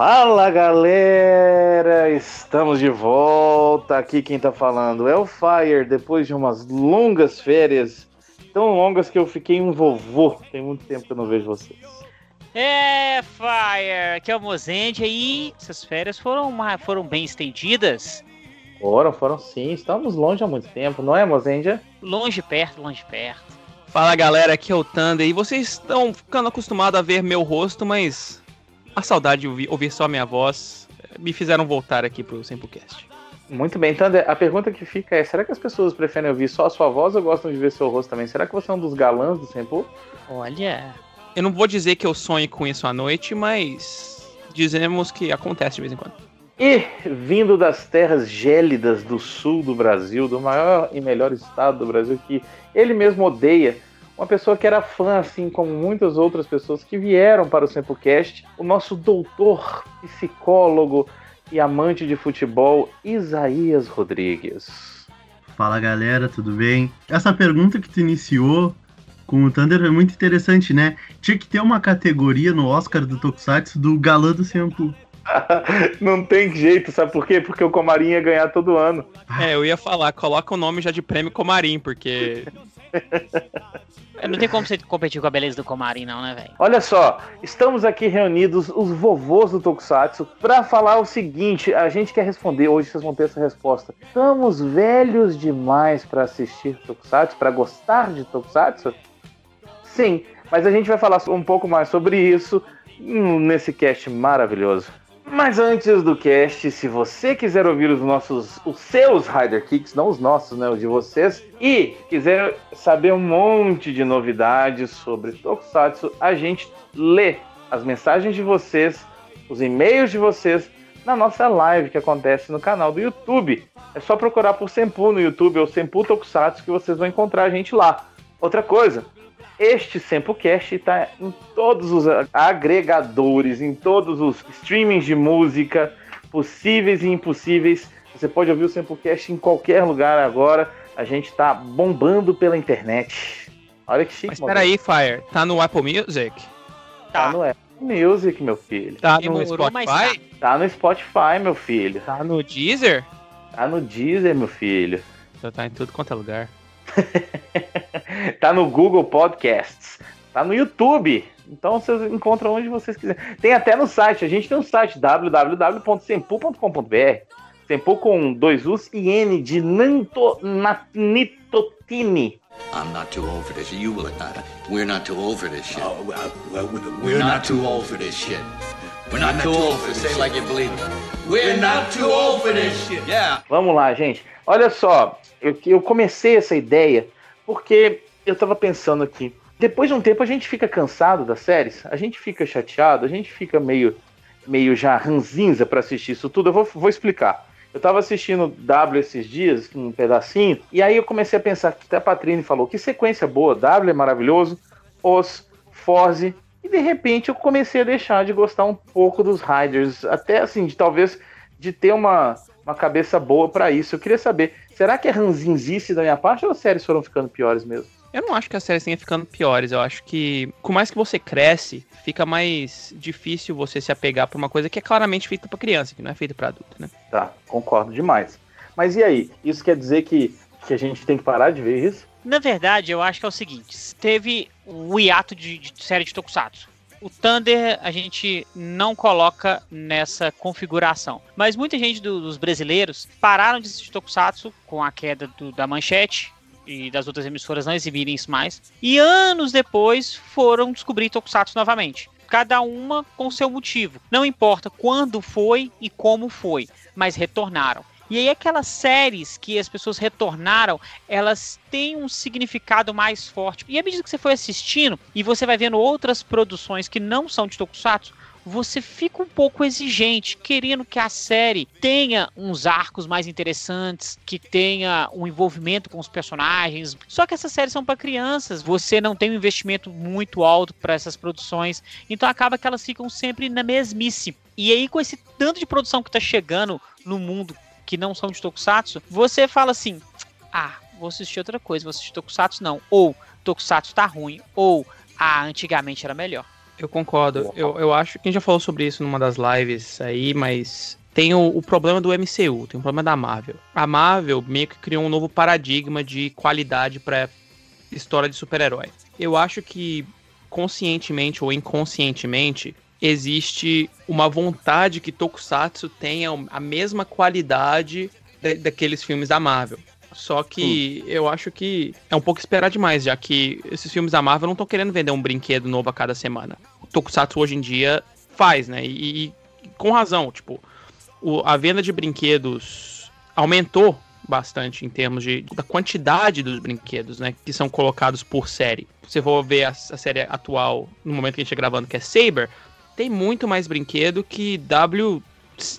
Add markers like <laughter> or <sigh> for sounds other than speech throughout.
Fala galera, estamos de volta. Aqui quem tá falando é o Fire, depois de umas longas férias, tão longas que eu fiquei um vovô. Tem muito tempo que eu não vejo vocês. É, Fire, aqui é o Mozende e essas férias foram, foram bem estendidas. Foram, foram sim. Estamos longe há muito tempo, não é, Mozendia? Longe perto, longe perto. Fala galera, aqui é o Thunder e vocês estão ficando acostumados a ver meu rosto, mas a saudade de ouvir, ouvir só minha voz eh, me fizeram voltar aqui pro Simplecast. Muito bem, Thunder, a pergunta que fica é: será que as pessoas preferem ouvir só a sua voz ou gostam de ver seu rosto também? Será que você é um dos galãs do Simple? Olha. Eu não vou dizer que eu sonho com isso à noite, mas dizemos que acontece de vez em quando. E vindo das terras gélidas do sul do Brasil, do maior e melhor estado do Brasil, que ele mesmo odeia, uma pessoa que era fã, assim como muitas outras pessoas que vieram para o Sempocast, o nosso doutor, psicólogo e amante de futebol, Isaías Rodrigues. Fala galera, tudo bem? Essa pergunta que tu iniciou com o Thunder é muito interessante, né? Tinha que ter uma categoria no Oscar do Tokusatsu do galã do Senpu. <laughs> Não tem jeito, sabe por quê? Porque o Comarim ia ganhar todo ano. É, eu ia falar, coloca o nome já de prêmio Comarim, porque. <laughs> não tem como você competir com a beleza do Comarim, não, né, velho? Olha só, estamos aqui reunidos, os vovôs do Tokusatsu, para falar o seguinte: a gente quer responder, hoje vocês vão ter essa resposta. Estamos velhos demais para assistir Tokusatsu, para gostar de Tokusatsu? Sim, mas a gente vai falar um pouco mais sobre isso nesse cast maravilhoso. Mas antes do cast, se você quiser ouvir os nossos, os seus Rider Kicks, não os nossos, né, os de vocês, e quiser saber um monte de novidades sobre Tokusatsu, a gente lê as mensagens de vocês, os e-mails de vocês na nossa live que acontece no canal do YouTube. É só procurar por Senpu no YouTube ou Senpu Tokusatsu que vocês vão encontrar a gente lá. Outra coisa, este Sempocast está em todos os agregadores, em todos os streamings de música possíveis e impossíveis. Você pode ouvir o Sempocast em qualquer lugar agora. A gente está bombando pela internet. Olha que chique. Mas espera aí, Fire. Tá no Apple Music? Tá, tá no Apple Music, meu filho. Tá no Spotify? Tá no Spotify, meu filho. Tá no Deezer? Tá no Deezer, meu filho. Já tá em tudo quanto é lugar. <laughs> tá no Google Podcasts, tá no YouTube. Então vocês encontram onde vocês quiserem. Tem até no site, a gente tem um site www.sempu.com.br. Sempu com dois U's e N de nanto, nitotine. I'm not too old for this. You will not. We're not too old for this shit. Oh, well, well, we're, we're not too old for this shit. We're not too old for this. Say like you believe it. We're not too old for this shit. Yeah. Vamos lá, gente. Olha só, eu, eu comecei essa ideia porque eu tava pensando aqui. Depois de um tempo a gente fica cansado das séries, a gente fica chateado, a gente fica meio, meio já ranzinza para assistir isso tudo. Eu vou, vou explicar. Eu tava assistindo W esses dias, um pedacinho, e aí eu comecei a pensar, que até a Patrine falou, que sequência boa, W é maravilhoso, Os, Forze, e de repente eu comecei a deixar de gostar um pouco dos Riders, até assim, de talvez de ter uma, uma cabeça boa para isso. Eu queria saber, será que é ranzinzice da minha parte ou as séries foram ficando piores mesmo? Eu não acho que as séries tenham ficando piores. Eu acho que, com mais que você cresce, fica mais difícil você se apegar pra uma coisa que é claramente feita para criança, que não é feita para adulto, né? Tá, concordo demais. Mas e aí? Isso quer dizer que, que a gente tem que parar de ver isso? Na verdade, eu acho que é o seguinte: teve o hiato de, de série de Tokusatsu. O Thunder a gente não coloca nessa configuração. Mas muita gente do, dos brasileiros pararam de assistir Tokusatsu com a queda do, da manchete e das outras emissoras não exibirem isso mais. E anos depois foram descobrir Tokusatsu novamente. Cada uma com seu motivo. Não importa quando foi e como foi, mas retornaram. E aí aquelas séries que as pessoas retornaram, elas têm um significado mais forte. E à medida que você foi assistindo e você vai vendo outras produções que não são de Tokusatsu, você fica um pouco exigente, querendo que a série tenha uns arcos mais interessantes, que tenha um envolvimento com os personagens. Só que essas séries são para crianças, você não tem um investimento muito alto para essas produções, então acaba que elas ficam sempre na mesmice. E aí, com esse tanto de produção que está chegando no mundo que não são de Tokusatsu, você fala assim: ah, vou assistir outra coisa, vou assistir Tokusatsu não. Ou Tokusatsu tá ruim, ou ah, antigamente era melhor. Eu concordo. Eu, eu acho que a gente já falou sobre isso numa das lives aí, mas tem o, o, problema do MCU, tem o problema da Marvel. A Marvel meio que criou um novo paradigma de qualidade para história de super-herói. Eu acho que conscientemente ou inconscientemente existe uma vontade que Tokusatsu tenha a mesma qualidade de, daqueles filmes da Marvel. Só que hum. eu acho que é um pouco esperar demais, já que esses filmes da Marvel não estão querendo vender um brinquedo novo a cada semana. O Tokusatsu hoje em dia faz, né? E, e com razão, tipo, o, a venda de brinquedos aumentou bastante em termos de, da quantidade dos brinquedos, né, que são colocados por série. Se você for ver a, a, série atual, no momento que a gente está gravando, que é Saber, tem muito mais brinquedo que W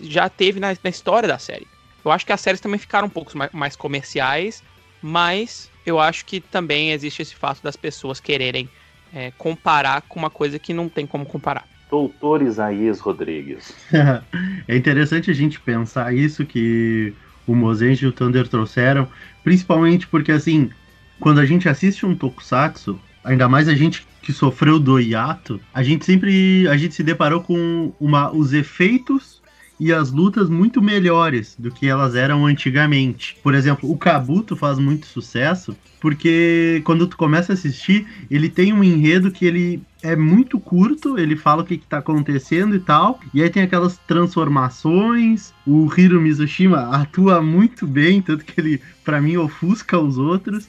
já teve na, na história da série. Eu acho que as séries também ficaram um pouco mais, mais comerciais, mas eu acho que também existe esse fato das pessoas quererem é, comparar com uma coisa que não tem como comparar. Doutor Isaías Rodrigues. <laughs> é interessante a gente pensar isso que o Mozenji e o Thunder trouxeram, principalmente porque, assim, quando a gente assiste um tokusatsu, ainda mais a gente que sofreu do hiato, a gente sempre a gente se deparou com uma, os efeitos e as lutas muito melhores do que elas eram antigamente. Por exemplo, o Kabuto faz muito sucesso porque quando tu começa a assistir, ele tem um enredo que ele é muito curto, ele fala o que, está acontecendo e tal, e aí tem aquelas transformações, o Hiro Mizushima atua muito bem, tanto que ele, para mim, ofusca os outros.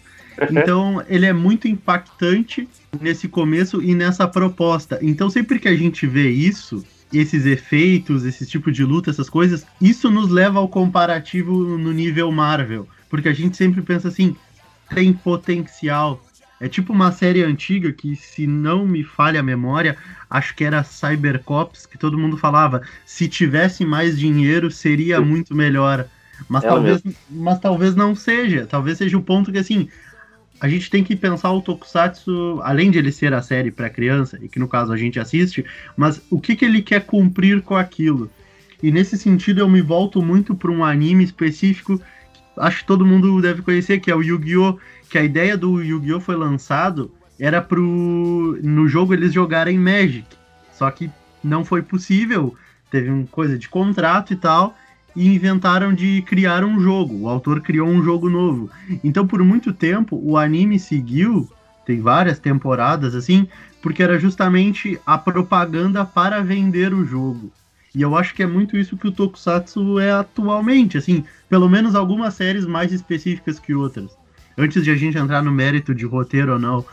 Então, ele é muito impactante nesse começo e nessa proposta. Então, sempre que a gente vê isso, esses efeitos, esse tipo de luta, essas coisas, isso nos leva ao comparativo no nível Marvel. Porque a gente sempre pensa assim, tem potencial. É tipo uma série antiga que, se não me falha a memória, acho que era Cybercops, que todo mundo falava, se tivesse mais dinheiro seria muito melhor. Mas, é talvez, mas talvez não seja. Talvez seja o ponto que, assim, a gente tem que pensar o Tokusatsu, além de ele ser a série para criança, e que no caso a gente assiste, mas o que, que ele quer cumprir com aquilo. E nesse sentido eu me volto muito para um anime específico, acho que todo mundo deve conhecer, que é o Yu-Gi-Oh! Que a ideia do Yu-Gi-Oh! foi lançado era pro no jogo eles jogarem Magic. Só que não foi possível, teve uma coisa de contrato e tal e inventaram de criar um jogo. O autor criou um jogo novo. Então, por muito tempo, o anime seguiu, tem várias temporadas assim, porque era justamente a propaganda para vender o jogo. E eu acho que é muito isso que o Tokusatsu é atualmente, assim, pelo menos algumas séries mais específicas que outras. Antes de a gente entrar no mérito de roteiro ou não,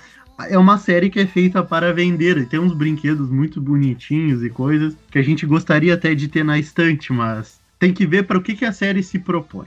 é uma série que é feita para vender e tem uns brinquedos muito bonitinhos e coisas que a gente gostaria até de ter na estante, mas tem que ver para o que, que a série se propõe.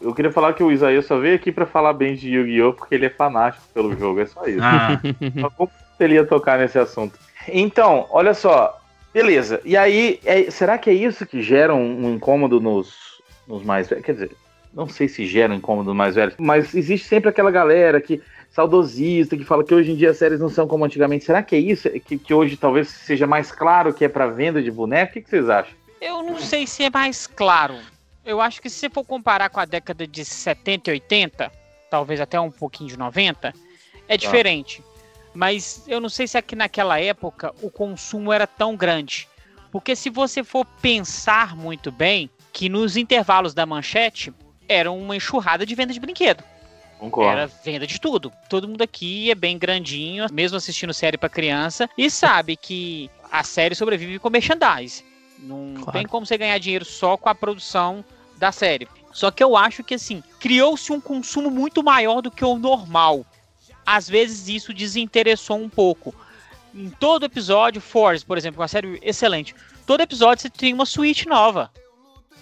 Eu queria falar que o Isaías só veio aqui para falar bem de Yu-Gi-Oh! porque ele é fanático pelo jogo, é só isso. Ah. <laughs> como ele ia tocar nesse assunto? Então, olha só, beleza. E aí, é, será que é isso que gera um, um incômodo nos, nos mais velhos? Quer dizer, não sei se gera um incômodo nos mais velhos, mas existe sempre aquela galera que saudosista, que fala que hoje em dia as séries não são como antigamente. Será que é isso? Que, que hoje talvez seja mais claro que é para venda de boneco? O que, que vocês acham? Eu não sei se é mais claro. Eu acho que se você for comparar com a década de 70 e 80, talvez até um pouquinho de 90, é diferente. Mas eu não sei se aqui naquela época o consumo era tão grande. Porque se você for pensar muito bem, que nos intervalos da manchete era uma enxurrada de venda de brinquedo. Concordo. Era venda de tudo. Todo mundo aqui é bem grandinho, mesmo assistindo série para criança, e sabe que a série sobrevive com merchandise. Não claro. tem como você ganhar dinheiro só com a produção da série. Só que eu acho que assim, criou-se um consumo muito maior do que o normal. Às vezes isso desinteressou um pouco. Em todo episódio, Force, por exemplo, uma série excelente. Todo episódio você tem uma suíte nova.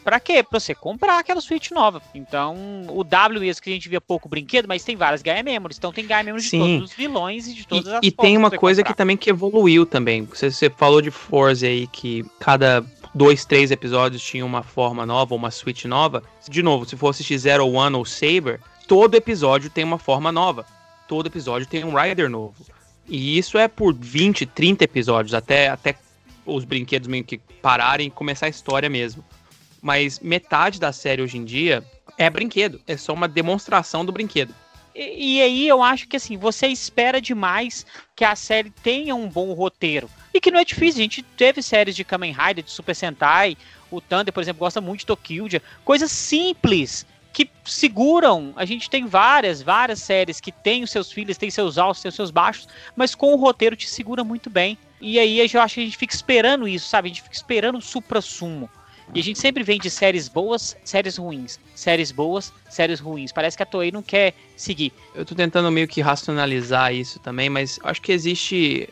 Pra quê? Pra você comprar aquela suíte nova. Então, o W mesmo que a gente via pouco brinquedo, mas tem várias Gaia Memories. Então tem Gaia Memories de todos os vilões e de todas e, as E tem uma coisa comprar. que também que evoluiu também. Você, você falou de Forza aí, que cada dois, três episódios tinha uma forma nova, uma suíte nova. De novo, se for assistir Zero One ou Saber, todo episódio tem uma forma nova. Todo episódio tem um Rider novo. E isso é por 20, 30 episódios, até, até os brinquedos meio que pararem e começar a história mesmo mas metade da série hoje em dia é brinquedo, é só uma demonstração do brinquedo. E, e, aí eu acho que assim, você espera demais que a série tenha um bom roteiro. e que não é difícil. A gente teve séries de Kamen Rider, de Super Sentai, o Thunder, por exemplo, gosta muito de Tokyo, coisas simples que seguram. A gente tem várias, várias séries que tem os seus filhos, tem seus altos, tem seus baixos, mas com o roteiro te segura muito bem. E aí eu acho que a gente fica esperando isso, sabe? A gente fica esperando o supra-sumo. E a gente sempre vem de séries boas, séries ruins, séries boas, séries ruins. Parece que a Toei não quer seguir. Eu tô tentando meio que racionalizar isso também, mas acho que existe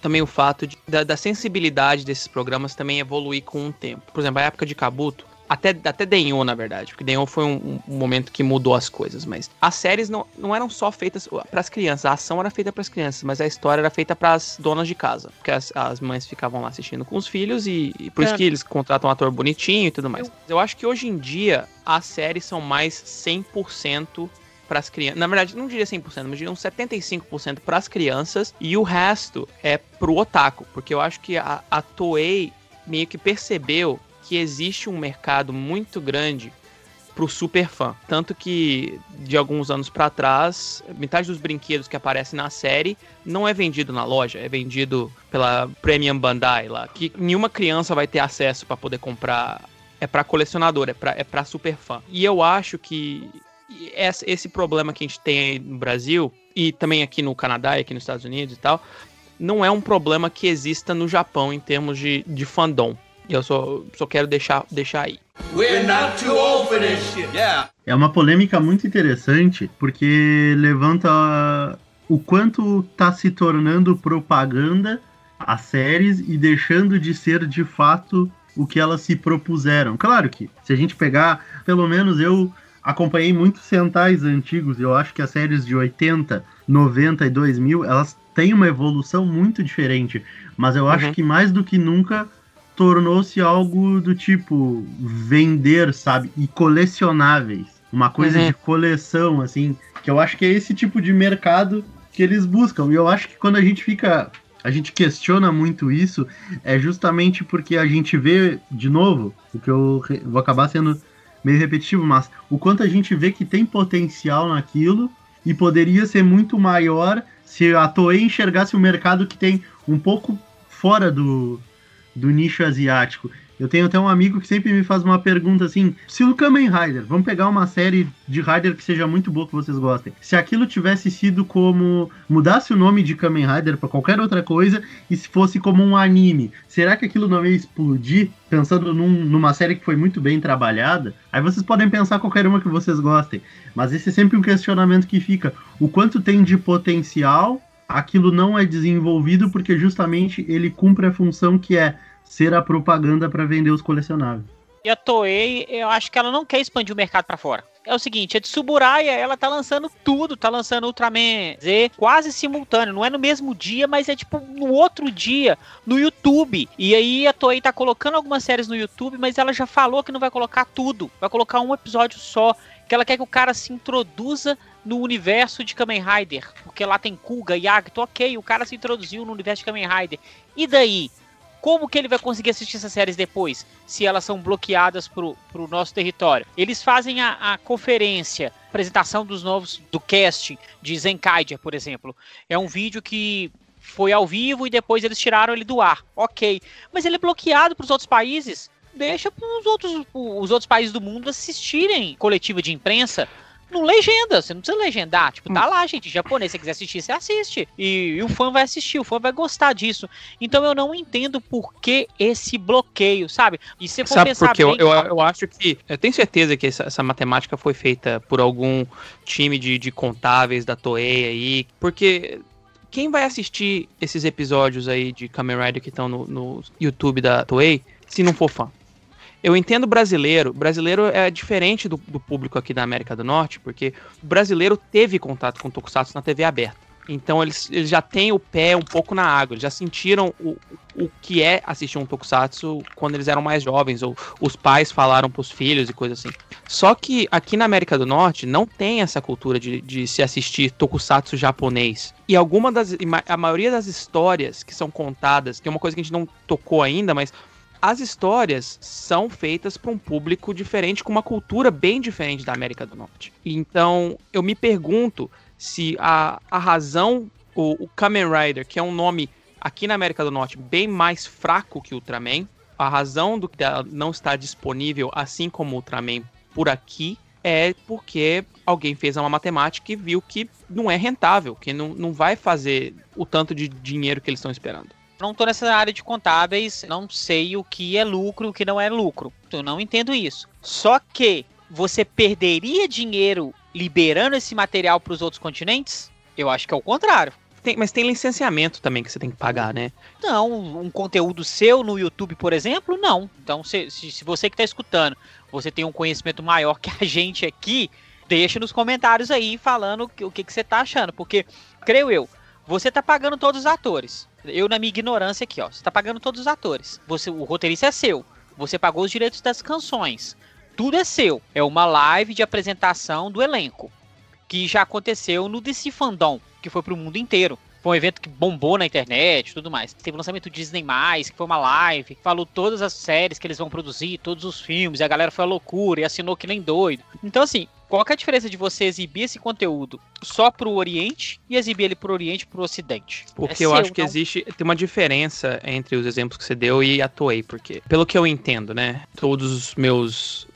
também o fato de, da, da, sensibilidade desses programas também evoluir com o tempo. Por exemplo, a época de Kabuto, até, até Denho, na verdade, porque Denho foi um, um, momento que mudou as coisas, mas as séries não, não eram só feitas para as crianças, a ação era feita para as crianças, mas a história era feita para as donas de casa, porque as, as mães ficavam lá assistindo com os filhos e, e por é. isso que eles contratam um ator bonitinho e tudo mais. Eu, eu acho que hoje em dia as séries são mais 100% para as crianças. Na verdade, não diria 100%, mas diria uns 75% para as crianças e o resto é pro otaku, porque eu acho que a, a Toei meio que percebeu que existe um mercado muito grande pro super fã. Tanto que de alguns anos para trás, metade dos brinquedos que aparecem na série não é vendido na loja, é vendido pela Premium Bandai lá, que nenhuma criança vai ter acesso para poder comprar. É para colecionador, é para é pra super fã. E eu acho que esse problema que a gente tem no Brasil e também aqui no Canadá e aqui nos Estados Unidos e tal, não é um problema que exista no Japão em termos de, de fandom. Eu só, só quero deixar, deixar aí. É uma polêmica muito interessante porque levanta o quanto está se tornando propaganda as séries e deixando de ser de fato o que elas se propuseram. Claro que se a gente pegar, pelo menos eu acompanhei muitos centais antigos, eu acho que as séries de 80, 90 e 2000, elas têm uma evolução muito diferente, mas eu uhum. acho que mais do que nunca tornou-se algo do tipo vender, sabe? E colecionáveis. Uma coisa uhum. de coleção, assim. Que eu acho que é esse tipo de mercado que eles buscam. E eu acho que quando a gente fica. A gente questiona muito isso, é justamente porque a gente vê, de novo, o que eu vou acabar sendo meio repetitivo, mas o quanto a gente vê que tem potencial naquilo e poderia ser muito maior se a Toei enxergasse o um mercado que tem um pouco fora do, do nicho asiático. Eu tenho até um amigo que sempre me faz uma pergunta assim: se o Kamen Rider, vamos pegar uma série de Rider que seja muito boa que vocês gostem. Se aquilo tivesse sido como mudasse o nome de Kamen Rider para qualquer outra coisa e se fosse como um anime, será que aquilo não ia explodir? Pensando num, numa série que foi muito bem trabalhada, aí vocês podem pensar qualquer uma que vocês gostem. Mas esse é sempre um questionamento que fica: o quanto tem de potencial aquilo não é desenvolvido porque justamente ele cumpre a função que é ser a propaganda para vender os colecionáveis. E a Toei, eu acho que ela não quer expandir o mercado para fora. É o seguinte, a Tsuburaya, ela tá lançando tudo, tá lançando Ultraman Z quase simultâneo, não é no mesmo dia, mas é tipo no outro dia, no YouTube. E aí a Toei tá colocando algumas séries no YouTube, mas ela já falou que não vai colocar tudo, vai colocar um episódio só, que ela quer que o cara se introduza no universo de Kamen Rider, porque lá tem Kuga, Yagito, ok, o cara se introduziu no universo de Kamen Rider. E daí? Como que ele vai conseguir assistir essas séries depois, se elas são bloqueadas pro, pro nosso território? Eles fazem a, a conferência, apresentação dos novos, do casting de Zenkaiger, por exemplo. É um vídeo que foi ao vivo e depois eles tiraram ele do ar. Ok. Mas ele é bloqueado para os outros países. Deixa para os outros, os outros países do mundo assistirem coletiva de imprensa não legenda, você não precisa legendar. Tipo, tá lá, gente, japonês, se você quiser assistir, você assiste. E, e, o fã vai assistir, o fã vai gostar disso. Então eu não entendo por que esse bloqueio, sabe? E se for sabe pensar porque bem, eu, eu, eu, acho que. Eu tenho certeza que essa, essa matemática foi feita por algum time de, de contáveis da Toei aí. Porque quem vai assistir esses episódios aí de Kamen Rider que estão no, no YouTube da Toei se não for fã? Eu entendo brasileiro. Brasileiro é diferente do, do, público aqui da América do Norte, porque o brasileiro teve contato com Tokusatsu na TV aberta. Então eles, eles já têm o pé um pouco na água, eles já sentiram o, o que é assistir um Tokusatsu quando eles eram mais jovens, ou os pais falaram pros filhos e coisa assim. Só que aqui na América do Norte não tem essa cultura de, de se assistir Tokusatsu japonês. E alguma das. A maioria das histórias que são contadas, que é uma coisa que a gente não tocou ainda, mas as histórias são feitas para um público diferente, com uma cultura bem diferente da América do Norte. Então, eu me pergunto se a, a razão, o, o Kamen Rider, que é um nome aqui na América do Norte bem mais fraco que Ultraman. A razão do que não estar disponível, assim como Ultraman, por aqui, é porque alguém fez uma matemática e viu que não é rentável, que não, não vai fazer o tanto de dinheiro que eles estão esperando. Não estou nessa área de contábeis, não sei o que é lucro e o que não é lucro. Eu não entendo isso. Só que você perderia dinheiro liberando esse material para os outros continentes? Eu acho que é o contrário. Tem, mas tem licenciamento também que você tem que pagar, né? Não, um conteúdo seu no YouTube, por exemplo, não. Então, se, se, se você que está escutando, você tem um conhecimento maior que a gente aqui, deixa nos comentários aí falando o que, o que, que você está achando. Porque, creio eu, você está pagando todos os atores. Eu, na minha ignorância aqui, ó, você está pagando todos os atores. Você, o roteirista é seu. Você pagou os direitos das canções. Tudo é seu. É uma live de apresentação do elenco. Que já aconteceu no DC Fandom que foi pro mundo inteiro. Foi um evento que bombou na internet tudo mais. Teve o lançamento do Disney, que foi uma live, falou todas as séries que eles vão produzir, todos os filmes, e a galera foi a loucura e assinou que nem doido. Então, assim, qual é a diferença de você exibir esse conteúdo só pro Oriente e exibir ele pro Oriente e pro Ocidente? Porque é eu seu, acho que não? existe. Tem uma diferença entre os exemplos que você deu e a Toei, porque, pelo que eu entendo, né? Todos os meus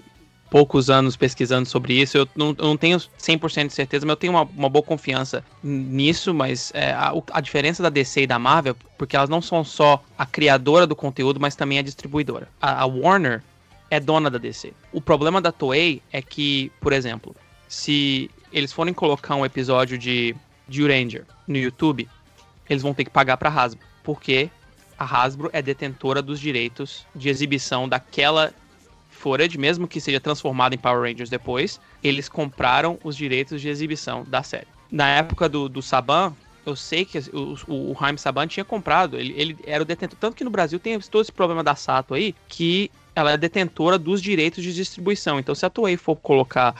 poucos anos pesquisando sobre isso. Eu não, eu não tenho 100% de certeza, mas eu tenho uma, uma boa confiança nisso. Mas é, a, a, diferença da DC e da Marvel, porque elas não são só a criadora do conteúdo, mas também a distribuidora. A, a Warner é dona da DC. O problema da Toei é que, por exemplo, se eles forem colocar um episódio de, de Ranger no YouTube, eles vão ter que pagar para Hasbro, porque a Hasbro é detentora dos direitos de exibição daquela footage, mesmo que seja transformado em Power Rangers depois, eles compraram os direitos de exibição da série. Na época do, do Saban, eu sei que o, o, Jaime Saban tinha comprado, ele, ele era o detentor. Tanto que no Brasil tem todo esse problema da Sato aí, que ela é detentora dos direitos de distribuição. Então, se a Toei for colocar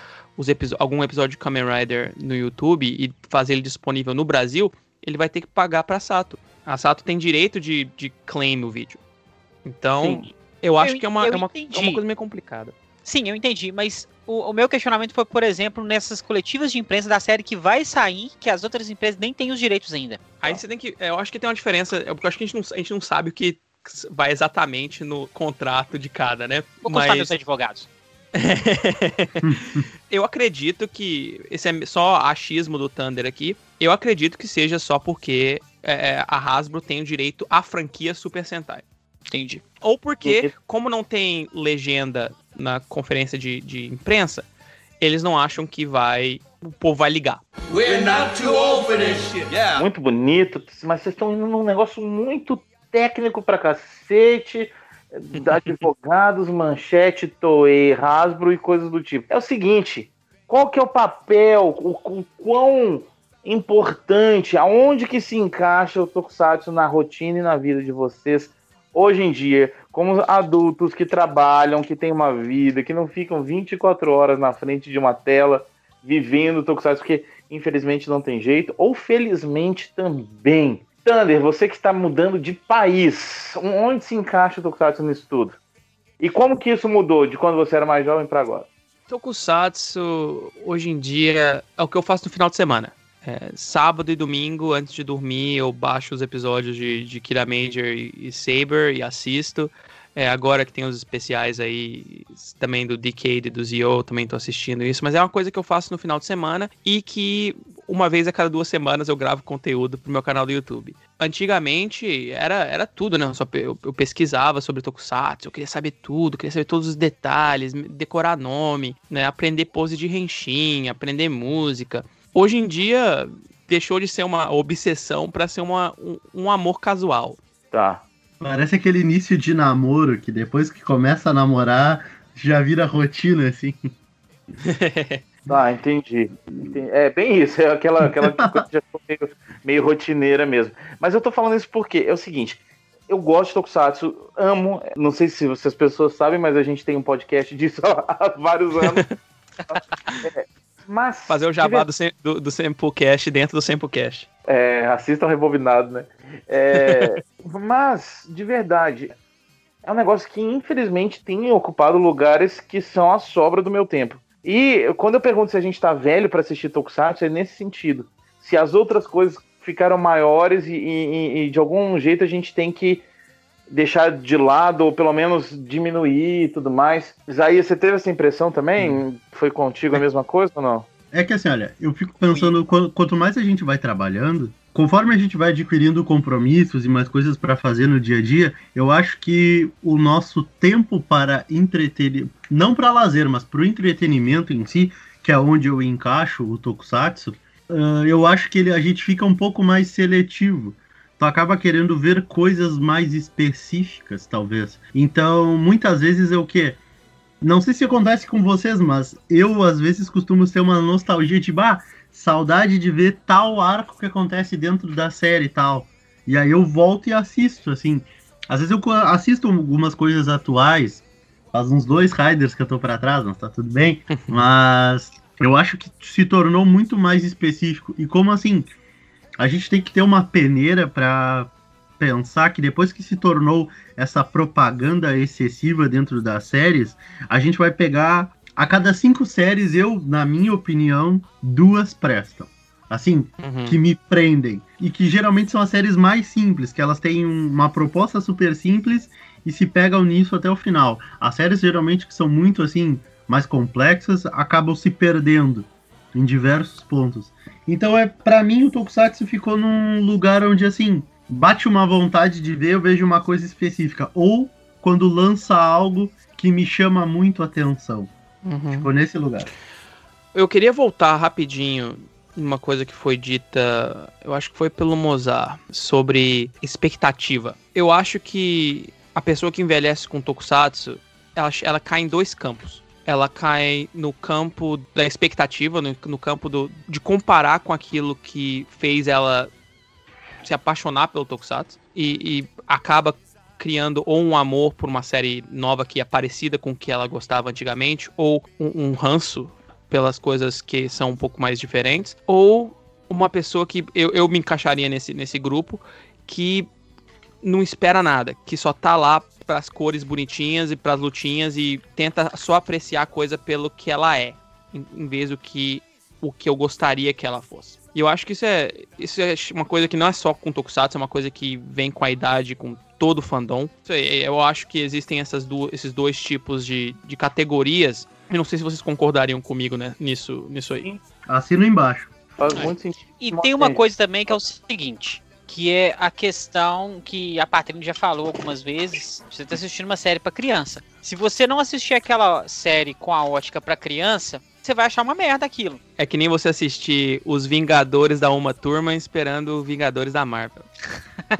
algum episódio de Kamen Rider no YouTube e fazer ele disponível no Brasil, ele vai ter que pagar para a Sato. A Sato tem direito de, de claim o vídeo. Então, Sim. Eu acho eu, que é uma, é, uma, é uma coisa meio complicada. Sim, eu entendi, mas o, o, meu questionamento foi, por exemplo, nessas coletivas de imprensa da série que vai sair, que as outras empresas nem têm os direitos ainda. Aí você tem que. Eu acho que tem uma diferença, porque eu acho que a gente não, a gente não sabe o que vai exatamente no contrato de cada, né? Vou consultar mas... advogados. <laughs> eu acredito que. Esse é só achismo do Thunder aqui. Eu acredito que seja só porque é, a Hasbro tem o direito à franquia Super Sentai. Entendi. Ou porque, como não tem legenda na conferência de, de imprensa, eles não acham que vai. O povo vai ligar. Yeah. Muito bonito, mas vocês estão indo num negócio muito técnico pra cacete. Advogados, <laughs> manchete, Toei, Hasbro e coisas do tipo. É o seguinte: qual que é o papel, o, o quão importante, aonde que se encaixa o Tokusatsu na rotina e na vida de vocês? hoje em dia, como adultos que trabalham, que têm uma vida, que não ficam 24 horas na frente de uma tela vivendo Tokusatsu, porque infelizmente não tem jeito, ou felizmente também. Thunder, você que está mudando de país, onde se encaixa o Tokusatsu nisso tudo? E como que isso mudou de quando você era mais jovem para agora? Tokusatsu, hoje em dia, é o que eu faço no final de semana. É, sábado e domingo, antes de dormir, eu baixo os episódios de, de Kira Major e, e Saber e assisto. É, agora que tem os especiais aí, também do Decade e do Zio, também tô assistindo isso, mas é uma coisa que eu faço no final de semana e que uma vez a cada duas semanas eu gravo conteúdo pro meu canal do YouTube. Antigamente era, era tudo, né? Eu, só, eu, eu pesquisava sobre Tokusatsu, eu queria saber tudo, queria saber todos os detalhes, decorar nome, né? Aprender pose de Henshin, aprender música hoje em dia deixou de ser uma obsessão para ser uma, um, um, amor casual. Tá. Parece aquele início de namoro que depois que começa a namorar já vira rotina, assim. <laughs> tá, entendi. É bem isso, é aquela, aquela <laughs> coisa já meio, meio rotineira mesmo. Mas eu tô falando isso porque é o seguinte. Eu gosto de Tokusatsu, amo. Não sei se, se as pessoas sabem, mas a gente tem um podcast disso <laughs> há vários anos. <laughs> é, mas. Fazer o jabá do, do, do Samplecast dentro do Samplecast. É, assistam rebobinado, né? É, mas, de verdade, é um negócio que infelizmente tem ocupado lugares que são a sobra do meu tempo. E quando eu pergunto se a gente tá velho para assistir Tokusatsu, é nesse sentido. Se as outras coisas ficaram maiores e, e, e de algum jeito a gente tem que deixar de lado ou pelo menos diminuir e tudo mais. Isaías, você teve essa impressão também? Hum. Foi contigo a mesma coisa ou não? É que assim, olha, eu fico pensando, quanto mais a gente vai trabalhando, conforme a gente vai adquirindo compromissos e mais coisas para fazer no dia a dia, eu acho que o nosso tempo para entreter, não para lazer, mas para o entretenimento em si, que é onde eu encaixo o tokusatsu, uh, eu acho que ele, a gente fica um pouco mais seletivo. Tu acaba querendo ver coisas mais específicas, talvez. Então, muitas vezes é o que? Não sei se acontece com vocês, mas eu às vezes costumo ter uma nostalgia de, tipo, ah, saudade de ver tal arco que acontece dentro da série e tal. E aí eu volto e assisto, assim. Às vezes eu assisto algumas coisas atuais. Faz uns dois Riders que eu tô para trás, mas tá tudo bem. <laughs> Mas eu acho que se tornou muito mais específico. E como assim, a gente tem que ter uma peneira para pensar que depois que se tornou essa propaganda excessiva dentro das séries, a gente vai pegar a cada cinco séries, eu, na minha opinião, duas prestam. Assim, uhum. que me prendem. E que geralmente são as séries mais simples, que elas têm uma proposta super simples e se pegam nisso até o final. As séries geralmente que são muito assim, mais complexas, acabam se perdendo em diversos pontos. Então é para mim o Tokusatsu ficou num lugar onde assim, bate uma vontade de ver, eu vejo uma coisa específica ou quando lança algo que me chama muito a atenção. Uhum. Ficou nesse lugar. Eu queria voltar rapidinho uma coisa que foi dita, eu acho que foi pelo Mozart, sobre expectativa. Eu acho que a pessoa que envelhece com Tokusatsu, ela, ela cai em dois campos. Ela cai no campo da expectativa, no, no campo do, de comparar com aquilo que fez ela se apaixonar pelo Tokusatsu e, e acaba criando ou um amor por uma série nova que é parecida com o que ela gostava antigamente, ou um, um ranço pelas coisas que são um pouco mais diferentes, ou uma pessoa que eu, eu me encaixaria nesse, nesse grupo que não espera nada, que só tá lá para as cores bonitinhas e para as lutinhas e tenta só apreciar a coisa pelo que ela é, em, em vez do que o que eu gostaria que ela fosse. E eu acho que isso é, isso é uma coisa que não é só com Tokusatsu, é uma coisa que vem com a idade, com todo o fandom. Eu acho que existem essas duas, esses dois tipos de, de categorias. Eu não sei se vocês concordariam comigo né, nisso, nisso aí. Assino embaixo. Faz é. muito sentido. E tem uma coisa também que é o seguinte que é a questão que a Patrícia já falou algumas vezes. Você está assistindo uma série para criança. Se você não assistir aquela série com a ótica para criança, você vai achar uma merda aquilo. É que nem você assistir os Vingadores da Uma Turma esperando os Vingadores da Marvel.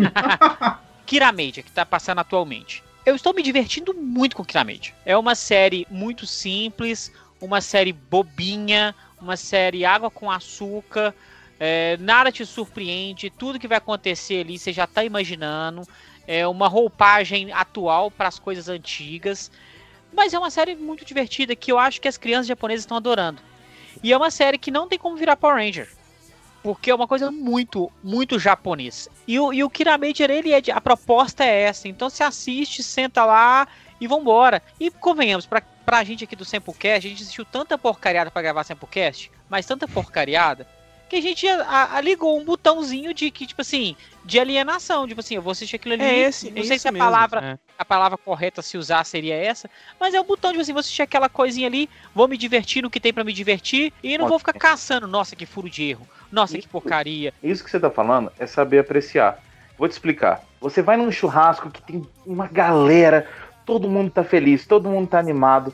<laughs> Kiramedia, que tá passando atualmente. Eu estou me divertindo muito com Kiramedia. É uma série muito simples, uma série bobinha, uma série água com açúcar. É, nada te surpreende, tudo que vai acontecer ali você já tá imaginando. É uma roupagem atual para as coisas antigas. Mas é uma série muito divertida que eu acho que as crianças japonesas estão adorando. E é uma série que não tem como virar Power Ranger. Porque é uma coisa muito, muito japonês. E o, e o Kira Major, ele é de, a proposta é essa. Então se assiste, senta lá e vambora. E convenhamos, pra, pra gente aqui do Samplecast, a gente assistiu tanta porcariada para gravar Samplecast, mas tanta porcariada, que a gente a, a, ligou um botãozinho de que, tipo assim, de alienação. Tipo assim, eu vou assistir aquilo ali. É esse, não é sei se a mesmo, palavra, é. a palavra correta se usar seria essa, mas é o botão de tipo assim, vou assistir aquela coisinha ali, vou me divertir no que tem para me divertir e não vou ficar caçando, nossa, que furo de erro. Nossa, isso, que porcaria. Isso que você tá falando é saber apreciar. Vou te explicar. Você vai num churrasco que tem uma galera, todo mundo tá feliz, todo mundo tá animado.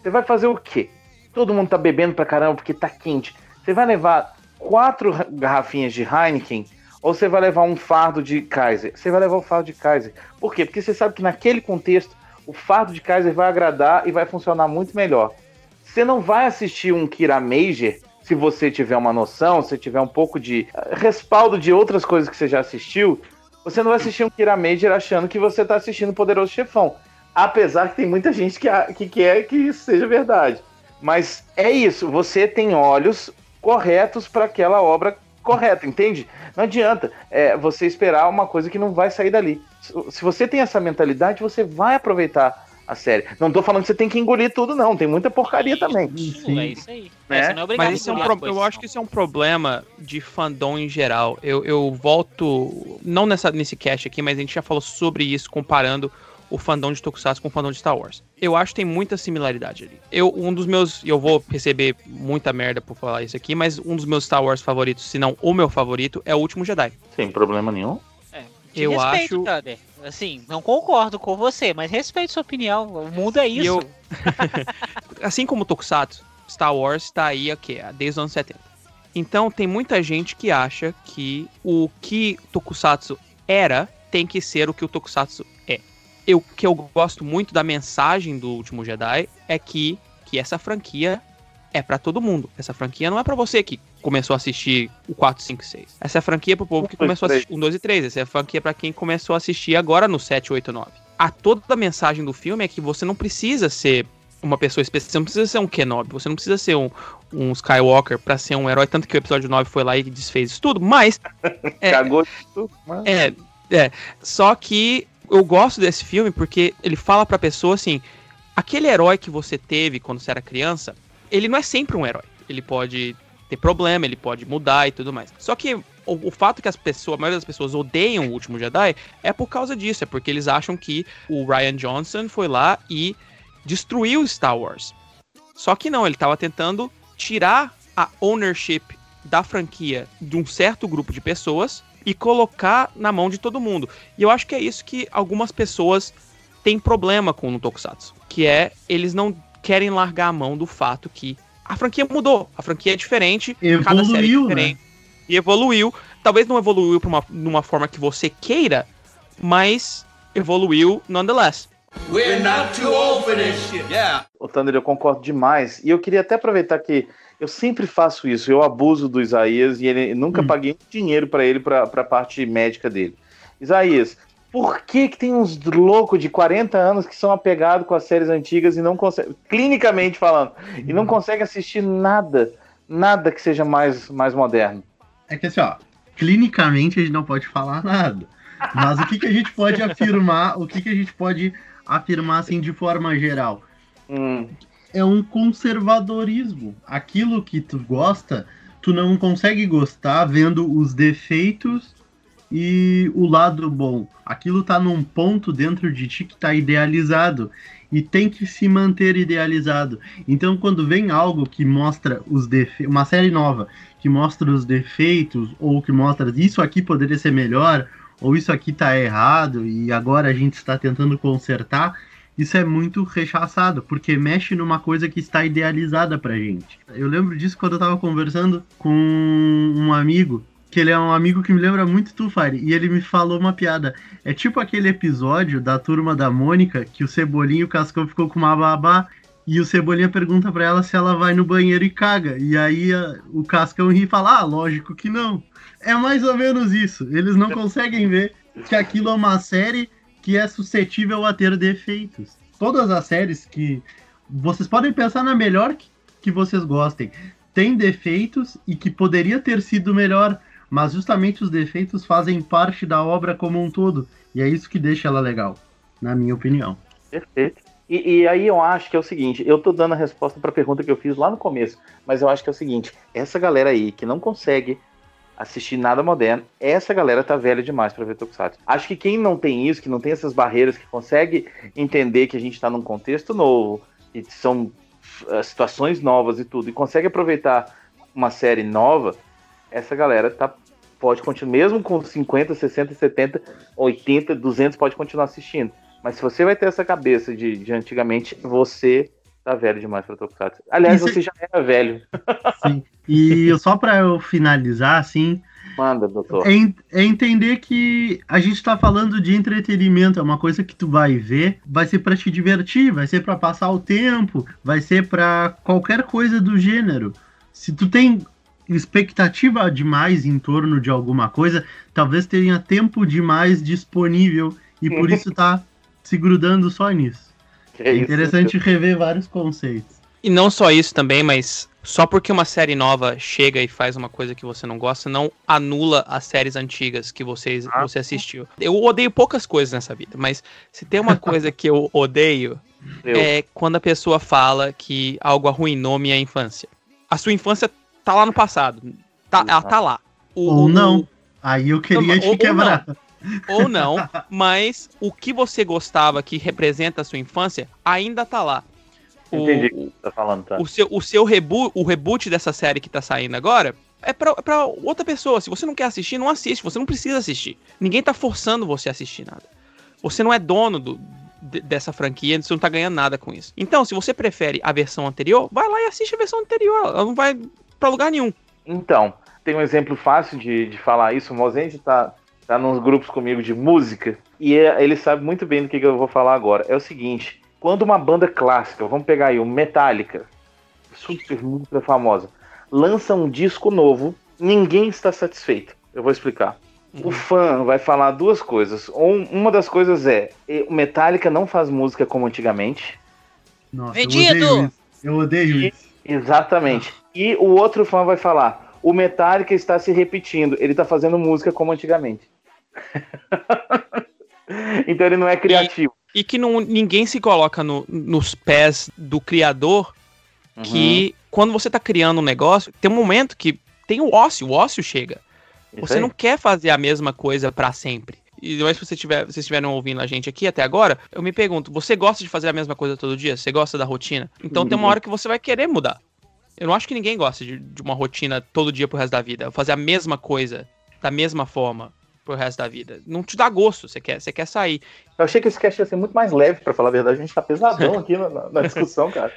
Você vai fazer o quê? Todo mundo tá bebendo pra caramba porque tá quente. Você vai levar quatro garrafinhas de Heineken ou você vai levar um fardo de Kaiser? Você vai levar o fardo de Kaiser. Por quê? Porque você sabe que naquele contexto o fardo de Kaiser vai agradar e vai funcionar muito melhor. Você não vai assistir um Kira Major se você tiver uma noção, se tiver um pouco de eh, respaldo de outras coisas que você já assistiu. Você não vai assistir um Kira Major achando que você está assistindo Poderoso Chefão. Apesar que tem muita gente que, que quer que isso seja verdade. Mas é isso, você tem olhos corretos para aquela obra correta, entende? Não adianta é, você esperar uma coisa que não vai sair dali. Se você tem essa mentalidade, você vai aproveitar a série. Não tô falando que você tem que engolir tudo, não. Tem muita porcaria também. Sim. É isso aí. Né? É obrigado Mas isso é um pro- eu acho que isso é um problema de fandom em geral. Eu, eu volto, não nessa, nesse cast aqui, mas a gente já falou sobre isso comparando o fandom de Tokusatsu com o fandom de Star Wars. Eu acho que tem muita similaridade ali. Eu, um dos meus, e eu vou receber muita merda por falar isso aqui, mas um dos meus Star Wars favoritos, se não o meu favorito, é o Último Jedi. Sem problema nenhum. Te eu respeito, acho- Thunder. Assim, não concordo com você, mas respeito sua opinião. O mundo é isso. eu- <laughs> assim como o Tokusatsu, Star Wars tá aí aqui, desde os anos 70. Então tem muita gente que acha que o que Tokusatsu era tem que ser o que o Tokusatsu é. Eu que eu gosto muito da mensagem do Último Jedi é que que essa franquia é pra todo mundo. Essa franquia não é pra você que começou a assistir o 4, 5, 6. Essa é a franquia pro povo que começou a assistir 1, 2 e 3. Essa é a franquia pra quem começou a assistir agora no 7, 8, 9. A toda a mensagem do filme é que você não precisa ser uma pessoa especial, você não precisa ser um Kenobi, você não precisa ser um, um Skywalker pra ser um herói, tanto que o episódio 9 foi lá e desfez isso tudo, mas É. <laughs> Cagou tudo. Mas... é, é. Só que eu gosto desse filme porque ele fala pra pessoa assim: aquele herói que você teve quando você era criança, ele não é sempre um herói. Ele pode ter problema, ele pode mudar e tudo mais. Só que o, o fato que as pessoas, a maioria das pessoas odeiam o último Jedi é por causa disso, é porque eles acham que o Ryan Johnson foi lá e destruiu Star Wars. Só que não, ele estava tentando tirar a ownership da franquia de um certo grupo de pessoas e colocar na mão de todo mundo. E eu acho que é isso que algumas pessoas têm problema com o Tokusatsu, que é eles não querem largar a mão do fato que a franquia mudou, a franquia é diferente, cada série é Evoluiu, né? diferente. E evoluiu, talvez não evoluiu para uma numa forma que você queira, mas evoluiu nonetheless. We're not too old for this shit. Yeah. O Thunder, eu concordo demais. E eu queria até aproveitar que eu sempre faço isso. Eu abuso do Isaías e ele nunca Hum. paguei dinheiro pra ele pra pra parte médica dele. Isaías, por que, que tem uns loucos de 40 anos que são apegados com as séries antigas e não conseguem, clinicamente falando, e não conseguem assistir nada, nada que seja mais, mais moderno? É que assim, ó, clinicamente a gente não pode falar nada. Mas o que, que a gente pode <laughs> afirmar, o que, que a gente pode afirmar assim de forma geral? Hum, É um conservadorismo. Aquilo que tu gosta, tu não consegue gostar vendo os defeitos e o lado bom. Aquilo tá num ponto dentro de ti que tá idealizado e tem que se manter idealizado. Então, quando vem algo que mostra os defeitos, uma série nova que mostra os defeitos ou que mostra isso aqui poderia ser melhor ou isso aqui tá errado e agora a gente está tentando consertar, isso é muito rechaçado, porque mexe numa coisa que está idealizada pra gente. Eu lembro disso quando eu tava conversando com um amigo, que ele é um amigo que me lembra muito tu, Fire, e ele me falou uma piada. É tipo aquele episódio da turma da Mônica, que o Cebolinha e o Cascão ficou com uma babá, e o Cebolinha pergunta pra ela se ela vai no banheiro e caga. E aí a- o Cascão ri e fala, ah, lógico que não. É mais ou menos isso. Eles não conseguem ver que aquilo é uma série que é suscetível a ter defeitos. Todas as séries que vocês podem pensar na melhor que, que vocês gostem, tem defeitos e que poderia ter sido melhor, mas justamente os defeitos fazem parte da obra como um todo, e é isso que deixa ela legal, na minha opinião. Perfeito. E, e aí eu acho que é o seguinte, eu tô dando a resposta para a pergunta que eu fiz lá no começo, mas eu acho que é o seguinte, essa galera aí que não consegue assistir nada moderno, essa galera tá velha demais para ver Tokusatsu. Acho que quem não tem isso, que não tem essas barreiras, que consegue entender que a gente tá num contexto novo, e são uh, situações novas e tudo, e consegue aproveitar uma série nova, essa galera tá pode continuar, mesmo com 50, 60, 70, 80, 200, pode continuar assistindo. Mas se você vai ter essa cabeça de, de antigamente, você tá velho demais pra Tokusatsu. Aliás, Isso- você já era velho. Sim. E só para eu finalizar, assim, Manda, doutor. é, é entender que a gente tá falando de entretenimento, é uma coisa que tu vai ver, vai ser para te divertir, vai ser para passar o tempo, vai ser para qualquer coisa do gênero. Se tu tem expectativa demais em torno de alguma coisa, talvez tenha tempo demais disponível e por <laughs> isso tá se grudando só nisso. É isso, interessante rever vários conceitos. E não só isso também, mas só porque uma série nova chega e faz uma coisa que você não gosta, não anula as séries antigas que vocês, Ah. você assistiu. Eu odeio poucas coisas nessa vida, mas se tem uma coisa que eu <laughs> odeio, Eu. é quando a pessoa fala que algo arruinou minha infância. A sua infância tá lá no passado. Tá, ela tá lá. O- Ou o- não. Aí eu queria Não, te ou quebrar. Ou não, mas o que você gostava que representa a sua infância ainda tá lá. O, Entendi o que você tá falando, tá? o seu, o seu reboot, o reboot dessa série que tá saindo agora é pra, é pra outra pessoa. Se você não quer assistir, não assiste. Você não precisa assistir. Ninguém tá forçando você a assistir nada. Você não é dono do, de- dessa franquia, você não tá ganhando nada com isso. Então, se você prefere a versão anterior, vai lá e assiste a versão anterior. Ela não vai pra lugar nenhum. Então, tem um exemplo fácil de, de falar isso. O Mozente tá, tá nos grupos comigo de música e é- ele sabe muito bem do que, que eu vou falar agora. É o seguinte: quando uma banda clássica, vamos pegar aí o Metallica, super, ultra famosa, lança um disco novo, ninguém está satisfeito. Eu vou explicar. O fã vai falar duas coisas. Um- uma das coisas é: o Metallica não faz música como antigamente. Nossa, Vendido! Eu odeio isso. Eu odeio E- isso. Exatamente. E o outro fã vai falar: o Metallica está se repetindo, ele está fazendo música como antigamente. <laughs> então ele não é criativo. E que não, ninguém se coloca no- nos pés do criador que quando você tá criando um negócio, tem um momento que tem o ócio, o ócio chega. Uhum. Isso Você aí. não quer fazer a mesma coisa pra sempre. E depois se você tiver, vocês estiveram ouvindo a gente aqui até agora, eu me pergunto, você gosta de fazer a mesma coisa todo dia? Você gosta da rotina? Então tem uma Uhum. hora que você vai querer mudar. Eu não acho que ninguém gosta de, de uma rotina todo dia pro resto da vida. Fazer a mesma coisa da mesma forma pro resto da vida. Não te dá gosto, você quer, você quer sair. Eu achei que esse cast ia ser muito mais leve, pra falar a verdade. A gente tá pesadão aqui na, na- na <laughs> discussão, cara.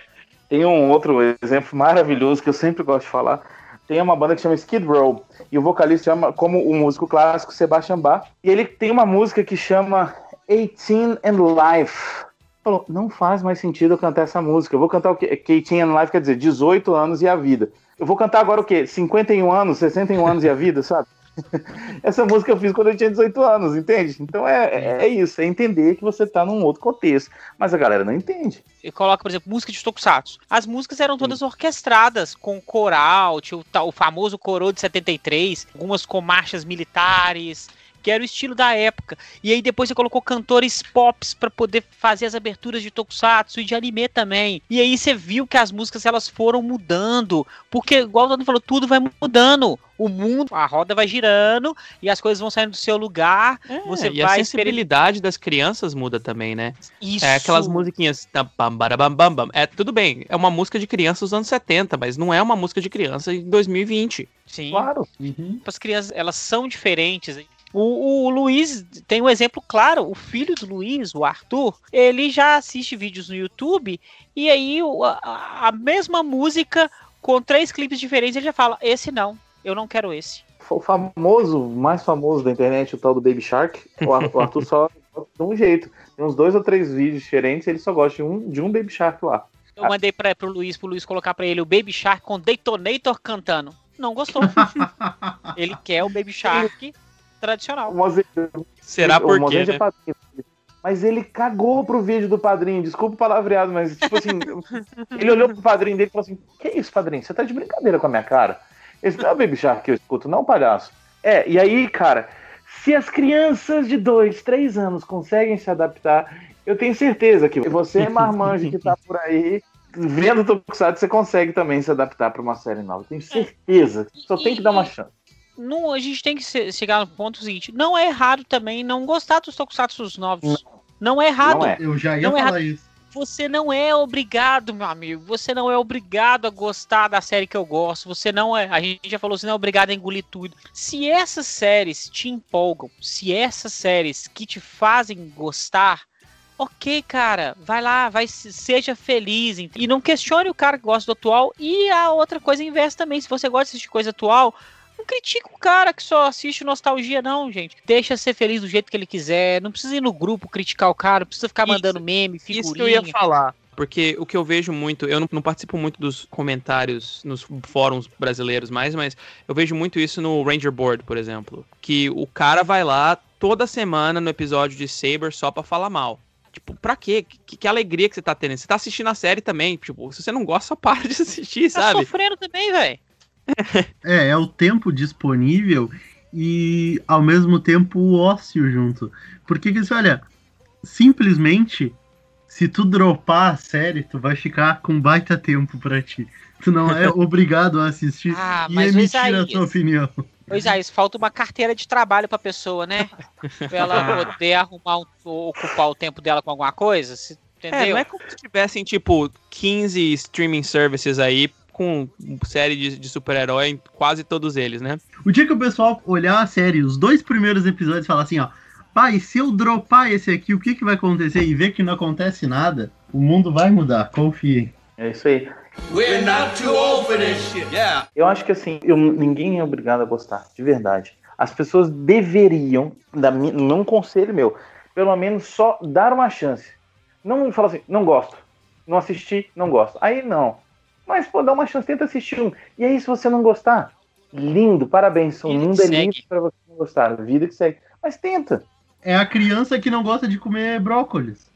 Tem um outro exemplo maravilhoso que eu sempre gosto de falar. Tem uma banda que chama Skid Row. E o vocalista chama como o músico clássico Sebastian Bach. E ele tem uma música que chama 18 and Life. Falou, não faz mais sentido eu cantar essa música. Eu vou cantar o quê? Que 18 and Life quer dizer 18 anos e a vida. Eu vou cantar agora o quê? 51 anos, 61 anos e a vida, sabe? <laughs> Essa música eu fiz quando eu tinha 18 anos, entende? Então é, é, é isso, é entender que você tá num outro contexto. Mas a galera não entende. E coloca, por exemplo, música de Tokusatsu. As músicas eram todas orquestradas, com coral, tinha o, o famoso coro de 73, algumas com marchas militares, que era o estilo da época. E aí depois você colocou cantores pops pra poder fazer as aberturas de Tokusatsu e de anime também. E aí você viu que as músicas elas foram mudando, porque igual o Tony falou, tudo vai mudando. O mundo, a roda vai girando e as coisas vão saindo do seu lugar. Você É, e a vai sensibilidade das crianças muda também, né? Isso. É aquelas musiquinhas. tam, pam, barabam, bam, bam. É tudo bem, é uma música de criança dos anos 70, mas não é uma música de criança em 2020. Sim. Claro. Uhum. as crianças elas são diferentes. O, o Luiz tem um exemplo claro. O filho do Luiz, o Arthur, ele já assiste vídeos no YouTube e aí a, a mesma música com três clipes diferentes ele já fala: esse não, eu não quero esse. O famoso, mais famoso da internet, o tal do Baby Shark, o Ar- o Arthur só de um jeito. Tem uns dois ou três vídeos diferentes, ele só gosta de um, de um Baby Shark lá. Eu mandei para pro Luiz, pro Luiz colocar pra ele o Baby Shark com Detonator cantando. Não gostou. <laughs> ele quer o Baby Shark tradicional. O Moze- Será o por quê, Mozende é né? padrinho. Mas ele cagou pro vídeo do padrinho, desculpa o palavreado, mas tipo assim, <laughs> ele olhou pro padrinho dele e falou assim: Que isso, padrinho? Você tá de brincadeira com a minha cara? Esse não é o Baby Shark que eu escuto, não, palhaço. É, e aí, cara, se as crianças de 2, 3 anos conseguem se adaptar, eu tenho certeza que você, marmanjo que tá <laughs> por aí, vendo Tokusatsu, você consegue também se adaptar pra uma série nova. Tenho certeza. Só tem que dar uma chance. Não, a gente tem que chegar no ponto seguinte: não é errado também não gostar dos Tokusatsu novos. Não é errado. Não é. Eu já ia Não é falar isso. Você não é obrigado, meu amigo. Você não é obrigado a gostar da série que eu gosto. Você não é. A gente já falou, você não é obrigado a engolir tudo. Se essas séries te empolgam, se essas séries que te fazem gostar, ok, cara, vai lá, vai se- seja feliz e não questione o cara que gosta do atual. E a outra coisa inversa também. Se você gosta de assistir coisa atual, não critica o cara que só assiste nostalgia, não, gente. Deixa ser feliz do jeito que ele quiser. Não precisa ir no grupo criticar o cara, não precisa ficar Isso- mandando meme, figurinha. Isso que eu ia falar. Porque o que eu vejo muito, eu não, não participo muito dos comentários nos fóruns brasileiros mais, mas eu vejo muito isso no Ranger Board, por exemplo. Que o cara vai lá toda semana no episódio de Saber só pra falar mal. Tipo, pra quê? Que, que alegria que você tá tendo. Você tá assistindo a série também. Tipo, se você não gosta, <laughs> só para de assistir, Tá sabe? sofrendo também, velho. <laughs> É, é o tempo disponível e ao mesmo tempo o ócio junto. Porque que você olha, simplesmente se tu dropar a série, tu vai ficar com baita tempo pra ti. Tu não é <laughs> obrigado a assistir Ah, e emitir a sua opinião. Pois é, isso falta uma carteira de trabalho pra pessoa, né? Pra ela poder arrumar, um- ocupar o tempo dela com alguma coisa, se- É, entendeu? não é como se tivessem, tipo, 15 streaming services aí com série de, de super-herói em quase todos eles, né? O dia que o pessoal olhar a série, os dois primeiros episódios, e falar assim, ó, pai, se eu dropar esse aqui, o que, que vai acontecer? E ver que não acontece nada, o mundo vai mudar, confiem. É isso aí. We're not too old for this shit. Yeah. Eu acho que assim, eu- ninguém é obrigado a gostar, de verdade. As pessoas deveriam, da não um conselho meu, pelo menos só dar uma chance. Não falar assim, não gosto, não assisti, não gosto. Aí não. Mas, pô, dá uma chance, tenta assistir um. E aí, se você não gostar, lindo, parabéns. O mundo é lindo pra você não gostar. Vida que segue. Mas tenta. É a criança que não gosta de comer brócolis.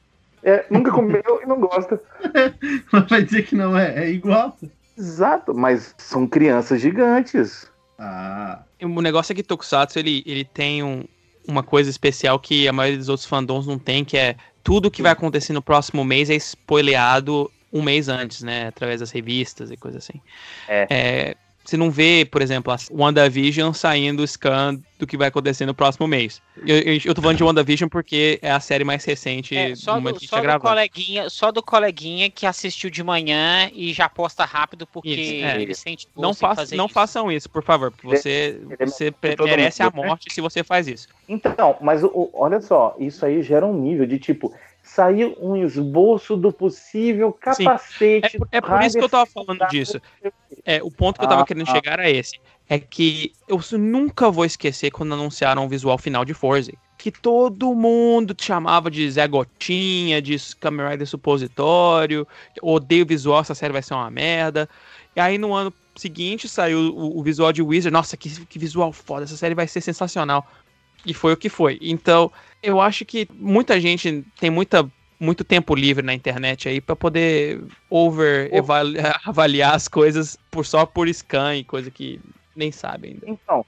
É, nunca comeu e não gosta. <laughs> Mas vai dizer que não é, é igual. Exato, mas são crianças gigantes. Ah, O negócio é que Tokusatsu, ele, ele tem um- uma coisa especial que a maioria dos outros fandoms não tem, que é tudo que vai acontecer no próximo mês é spoileado um mês antes, né? Através das revistas e coisa assim. É. você não vê, por exemplo, a WandaVision saindo scan do que vai acontecer no próximo mês. Eu, eu, eu tô falando de WandaVision porque é a série mais recente É, do só momento do, que a gente só, tá do coleguinha, só do coleguinha que assistiu de manhã e já posta rápido porque Isso, é. ele sente Não, faça, fazer não isso. façam isso, por favor, porque você, é você merece a mundo, morte se você faz isso. Então, mas o- o- olha só, isso aí gera um nível de tipo, saiu um esboço do possível Sim, capacete. É, por- é por isso que eu tava Raider falando disso. É, o ponto que eu Ah, tava querendo ah. chegar era esse. É que eu nunca vou esquecer quando anunciaram o visual final de Forza. Que todo mundo te chamava de Zé Gotinha, de Kamen Rider Supositório, odeio o visual, essa série vai ser uma merda. E aí no ano seguinte saiu o, o visual de Wizard. Nossa, que, que visual foda, essa série vai ser sensacional. E foi o que foi. Então, eu acho que muita gente tem muita muito tempo livre na internet aí pra poder over <laughs> avaliar as coisas por só por scan e coisa que nem sabe ainda. Então,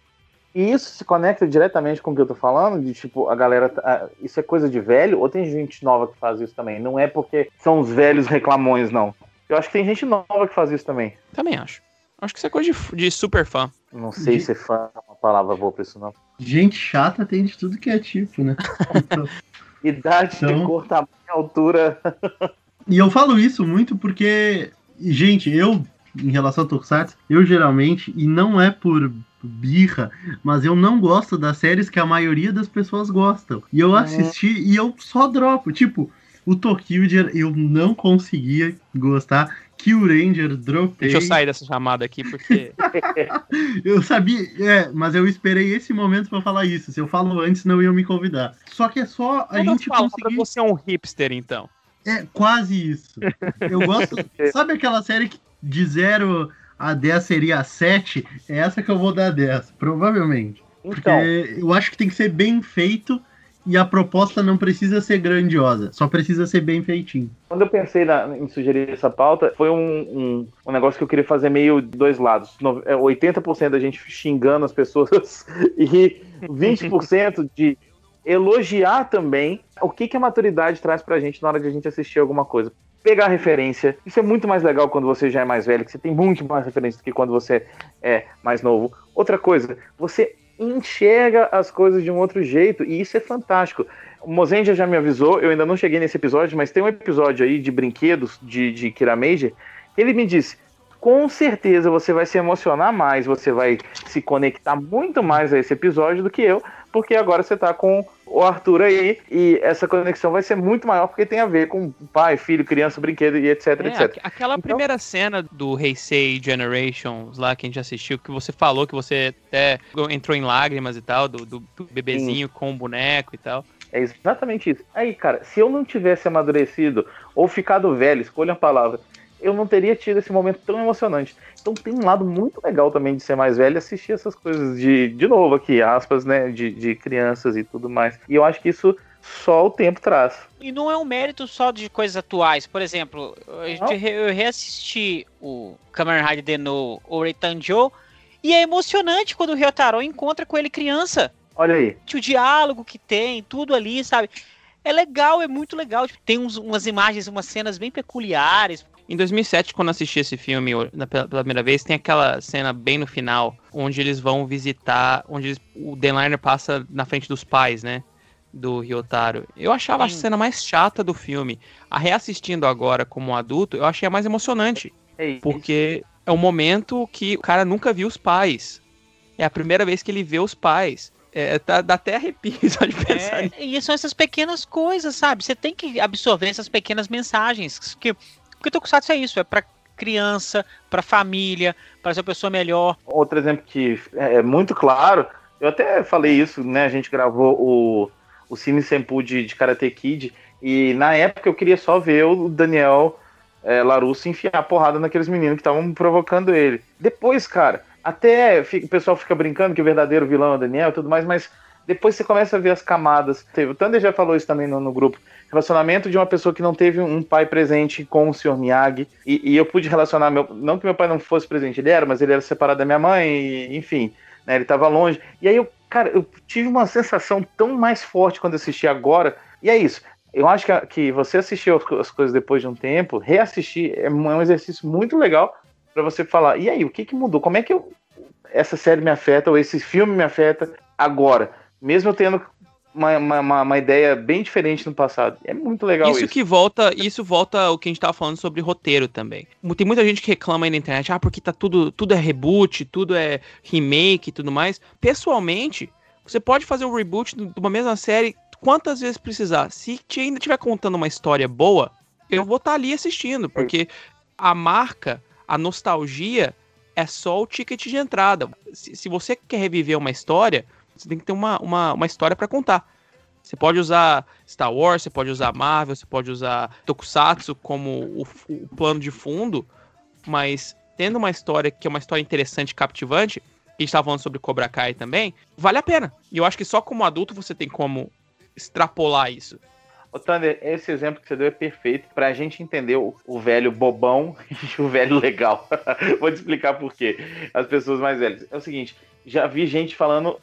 e isso se conecta diretamente com o que eu tô falando, de tipo, a galera. tá- ah, Isso é coisa de velho, ou tem gente nova que faz isso também? Não é porque são os velhos reclamões, não. Eu acho que tem gente nova que faz isso também. Também acho. Acho que isso é coisa de, de super fã. Não sei De- se fã é uma palavra boa pra isso, não. gente chata tem de tudo que é tipo, né? Então, <laughs> Idade, Então- cor, tamanho, altura. <laughs> E eu falo isso muito porque, gente, eu, em relação ao Tokusatsu, eu geralmente, e não é por birra, mas eu não gosto das séries que a maioria das pessoas gostam. E eu assisti e eu só dropo. Tipo, o Tokyo eu não conseguia gostar. Kill Ranger, dropei. Deixa eu sair dessa chamada aqui, porque. <laughs> Eu sabia, é, mas eu esperei esse momento pra falar isso. Se eu falo antes, não iam me convidar. Só que é só a Toda gente palavra, conseguir. você é um hipster, então. É quase isso. Eu gosto. <laughs> sabe aquela série que de 0 a 10 seria 7? É essa que eu vou dar 10, provavelmente. Porque Então, eu acho que tem que ser bem feito e a proposta não precisa ser grandiosa, só precisa ser bem feitinho. Quando eu pensei na- em sugerir essa pauta, foi um, um, um negócio que eu queria fazer meio de dois lados. No- é, 80% da gente xingando as pessoas <laughs> e 20% de elogiar também o que, que a maturidade traz pra gente na hora de a gente assistir alguma coisa. Pegar referência. Isso é muito mais legal quando você já é mais velho, que você tem muito mais referência do que quando você é mais novo. Outra coisa, você enxerga as coisas de um outro jeito e isso é fantástico. O Mozenja já me avisou, eu ainda não cheguei nesse episódio, mas tem um episódio aí de brinquedos de, de Kira Major, que ele me disse, com certeza você vai se emocionar mais, você vai se conectar muito mais a esse episódio do que eu, porque agora você tá com o Arthur aí e essa conexão vai ser muito maior porque tem a ver com pai, filho, criança, brinquedo e etc, É, etc. aqu- aquela Então- primeira cena do Heisei Generations lá que a gente assistiu, que você falou que você até entrou em lágrimas e tal, do, do- do bebezinho com o boneco e tal. É exatamente isso. Aí, cara, se eu não tivesse amadurecido ou ficado velho, escolha a palavra, eu não teria tido esse momento tão emocionante. Então tem um lado muito legal também de ser mais velho e assistir essas coisas de, de novo aqui, aspas, né, de, de crianças e tudo mais. E eu acho que isso só o tempo traz. E não é um mérito só de coisas atuais. Por exemplo, re- eu reassisti o Kamen Rider de no Oreitanjo e é emocionante quando o Ryotaro encontra com ele criança. Olha aí. O diálogo que tem, tudo ali, sabe? é legal, é muito legal. Tem uns, umas imagens, umas cenas bem peculiares. Em 2007, quando assisti esse filme pela primeira vez, tem aquela cena bem no final, onde eles vão visitar, onde eles, o Denliner passa na frente dos pais, né? Do Ryotaro. Eu achava Sim. a cena mais chata do filme. A reassistindo agora como adulto, eu achei a mais emocionante. É porque é um momento que o cara nunca viu os pais. É a primeira vez que ele vê os pais. É, tá, dá até arrepio <laughs> só de pensar. É, e são essas pequenas coisas, sabe? Você tem que absorver essas pequenas mensagens. Que, porque Tokusatsu é isso, é para criança, para família, para ser uma pessoa melhor. Outro exemplo que é muito claro, eu até falei isso, né? A gente gravou o, o Cine Senpu de, de Karate Kid, e na época eu queria só ver o Daniel é, Larusso enfiar porrada naqueles meninos que estavam provocando ele. Depois, cara, até o pessoal fica brincando que o verdadeiro vilão é o Daniel e tudo mais, mas depois você começa a ver as camadas. O Thunder já falou isso também no, no, grupo. Relacionamento de uma pessoa que não teve um pai presente com o Sr. Miyagi. E, e, eu pude relacionar, meu, não que meu pai não fosse presente, ele era, mas ele era separado da minha mãe, e, enfim, né, ele estava longe. E aí eu, cara, eu tive uma sensação tão mais forte quando assisti agora. E é isso. Eu acho que, que você assistir as coisas depois de um tempo, reassistir é um é exercício muito legal para você falar, e aí, o que, que mudou? Como é que eu, essa série me afeta, ou esse filme me afeta agora? Mesmo eu tendo uma, uma, uma, ideia bem diferente no passado. É muito legal isso. Isso que volta, isso volta ao que a gente tava falando sobre roteiro também. Tem muita gente que reclama aí na internet, ah, porque tá tudo, tudo é reboot, tudo é remake e tudo mais. Pessoalmente, você pode fazer um reboot de uma mesma série quantas vezes precisar. Se ainda estiver contando uma história boa, eu vou estar tá ali assistindo, porque a marca a nostalgia é só o ticket de entrada. Se, se você quer reviver uma história, você tem que ter uma, uma, uma história para contar. Você pode usar Star Wars, você pode usar Marvel, você pode usar Tokusatsu como o, o plano de fundo, mas tendo uma história que é uma história interessante, cativante, a gente estava falando sobre Cobra Kai também, vale a pena. E eu acho que só como adulto você tem como extrapolar isso. Ô, Thunder, esse exemplo que você deu é perfeito para a gente entender o, o, velho bobão <laughs> e o velho legal. <laughs> Vou te explicar por quê. As pessoas mais velhas. É o seguinte, já vi gente falando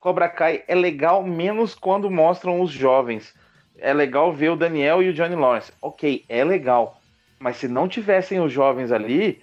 Cobra Kai é legal menos quando mostram os jovens. É legal ver o Daniel e o Johnny Lawrence. Ok, é legal. Mas se não tivessem os jovens ali,